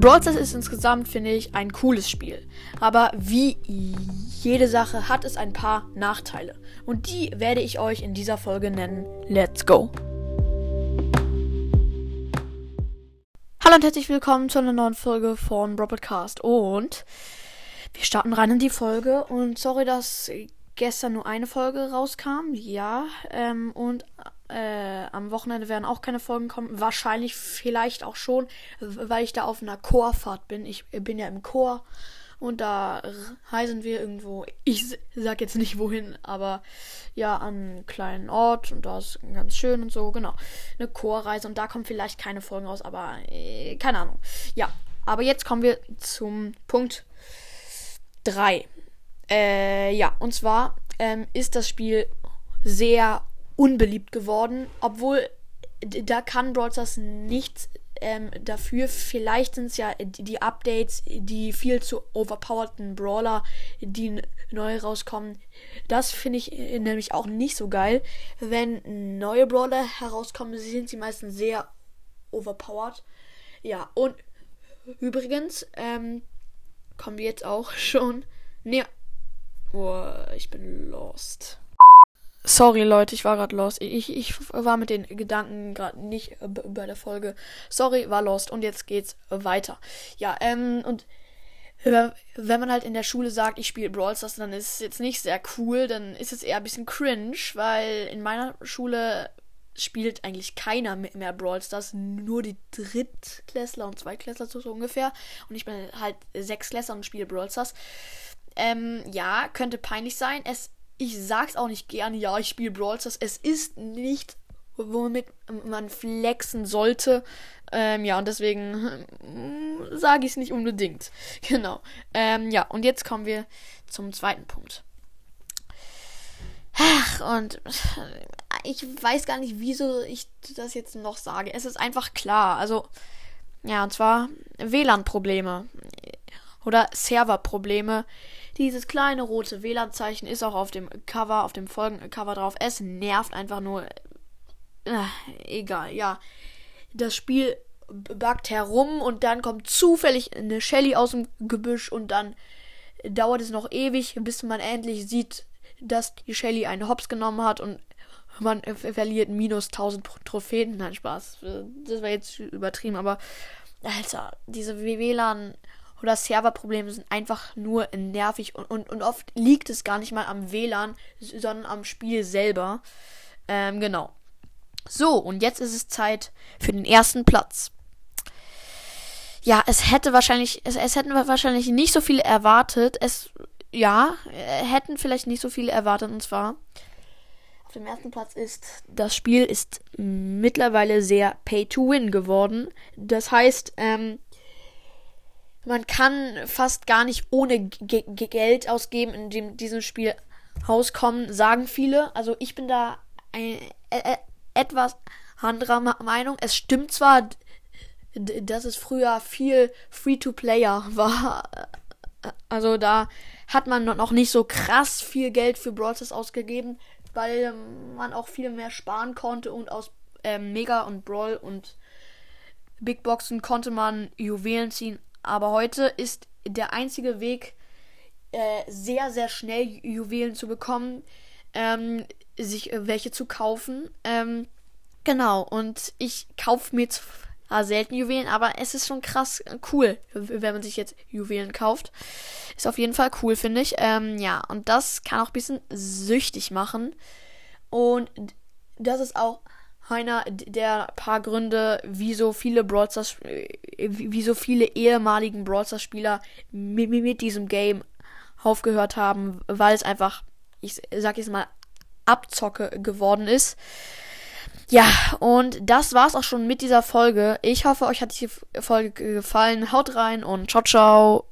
Brawl Stars ist insgesamt, finde ich, ein cooles Spiel. Aber wie jede Sache hat es ein paar Nachteile. Und die werde ich euch in dieser Folge nennen. Let's go! Hallo und herzlich willkommen zu einer neuen Folge von Brawl Podcast. Und wir starten rein in die Folge. Und sorry, dass gestern nur eine Folge rauskam. Ja, ähm, und äh, am Wochenende werden auch keine Folgen kommen. Wahrscheinlich vielleicht auch schon, weil ich da auf einer Chorfahrt bin. Ich bin ja im Chor und da reisen wir irgendwo. Ich sag jetzt nicht wohin, aber ja, an einen kleinen Ort und da ist ganz schön und so. Genau. Eine Chorreise und da kommen vielleicht keine Folgen raus, aber äh, keine Ahnung. Ja, aber jetzt kommen wir zum Punkt 3. Äh, ja, und zwar ähm, ist das Spiel sehr unbeliebt geworden, obwohl da kann Brawl nichts ähm, dafür. Vielleicht sind es ja die Updates, die viel zu overpowerten Brawler, die neu rauskommen. Das finde ich nämlich auch nicht so geil. Wenn neue Brawler herauskommen, sind sie meistens sehr overpowered. Ja, und übrigens, ähm, kommen wir jetzt auch schon. Ne, oh, ich bin lost. Sorry, Leute, ich war gerade lost. Ich, ich war mit den Gedanken gerade nicht bei der Folge. Sorry, war lost. Und jetzt geht's weiter. Ja, ähm, und wenn man halt in der Schule sagt, ich spiele Brawl Stars, dann ist es jetzt nicht sehr cool, dann ist es eher ein bisschen cringe, weil in meiner Schule spielt eigentlich keiner mehr Brawl Stars, nur die Drittklässler und Zweitklässler so ungefähr. Und ich bin halt Sechsklässler und spiele Brawl Stars. Ähm, ja, könnte peinlich sein. Es ich sag's auch nicht gern, ja, ich spiele Brawl Stars. Es ist nicht, womit man flexen sollte. Ähm, ja, und deswegen äh, sage ich es nicht unbedingt. Genau. Ähm, ja, und jetzt kommen wir zum zweiten Punkt. Ach, und ich weiß gar nicht, wieso ich das jetzt noch sage. Es ist einfach klar. Also, ja, und zwar WLAN-Probleme oder Serverprobleme. Dieses kleine rote WLAN-Zeichen ist auch auf dem Cover, auf dem folgenden Cover drauf. Es nervt einfach nur. Äh, egal, ja. Das Spiel buggt herum und dann kommt zufällig eine Shelly aus dem Gebüsch und dann dauert es noch ewig, bis man endlich sieht, dass die Shelly einen Hops genommen hat und man verliert minus 1000 Trophäen. Nein, Spaß. Das war jetzt übertrieben, aber Alter, diese WLAN oder Serverprobleme sind einfach nur nervig und, und, und oft liegt es gar nicht mal am WLAN, sondern am Spiel selber. Ähm, genau. So, und jetzt ist es Zeit für den ersten Platz. Ja, es hätte wahrscheinlich, es, es hätten wahrscheinlich nicht so viele erwartet. Es, ja, hätten vielleicht nicht so viele erwartet. Und zwar, auf dem ersten Platz ist, das Spiel ist mittlerweile sehr pay to win geworden. Das heißt, ähm, man kann fast gar nicht ohne G G Geld ausgeben in dem, diesem Spiel rauskommen, sagen viele. Also ich bin da ein, äh, etwas anderer Meinung. Es stimmt zwar, dass es früher viel Free-to-Player war. Also da hat man noch nicht so krass viel Geld für Brawl ausgegeben, weil man auch viel mehr sparen konnte und aus ähm, Mega und Brawl und Big Boxen konnte man Juwelen ziehen aber heute ist der einzige Weg, äh, sehr, sehr schnell Juwelen zu bekommen, ähm, sich äh, welche zu kaufen. Ähm, genau, und ich kaufe mir zwar selten Juwelen, aber es ist schon krass cool, wenn man sich jetzt Juwelen kauft. Ist auf jeden Fall cool, finde ich. Ähm, ja, und das kann auch ein bisschen süchtig machen. Und das ist auch einer der paar Gründe, wieso viele Brawl Stars, äh, wieso viele ehemaligen Brawl Stars Spieler mit, mit diesem Game aufgehört haben, weil es einfach, ich sag jetzt mal, Abzocke geworden ist. Ja, und das war's auch schon mit dieser Folge. Ich hoffe, euch hat die Folge gefallen. Haut rein und ciao, ciao.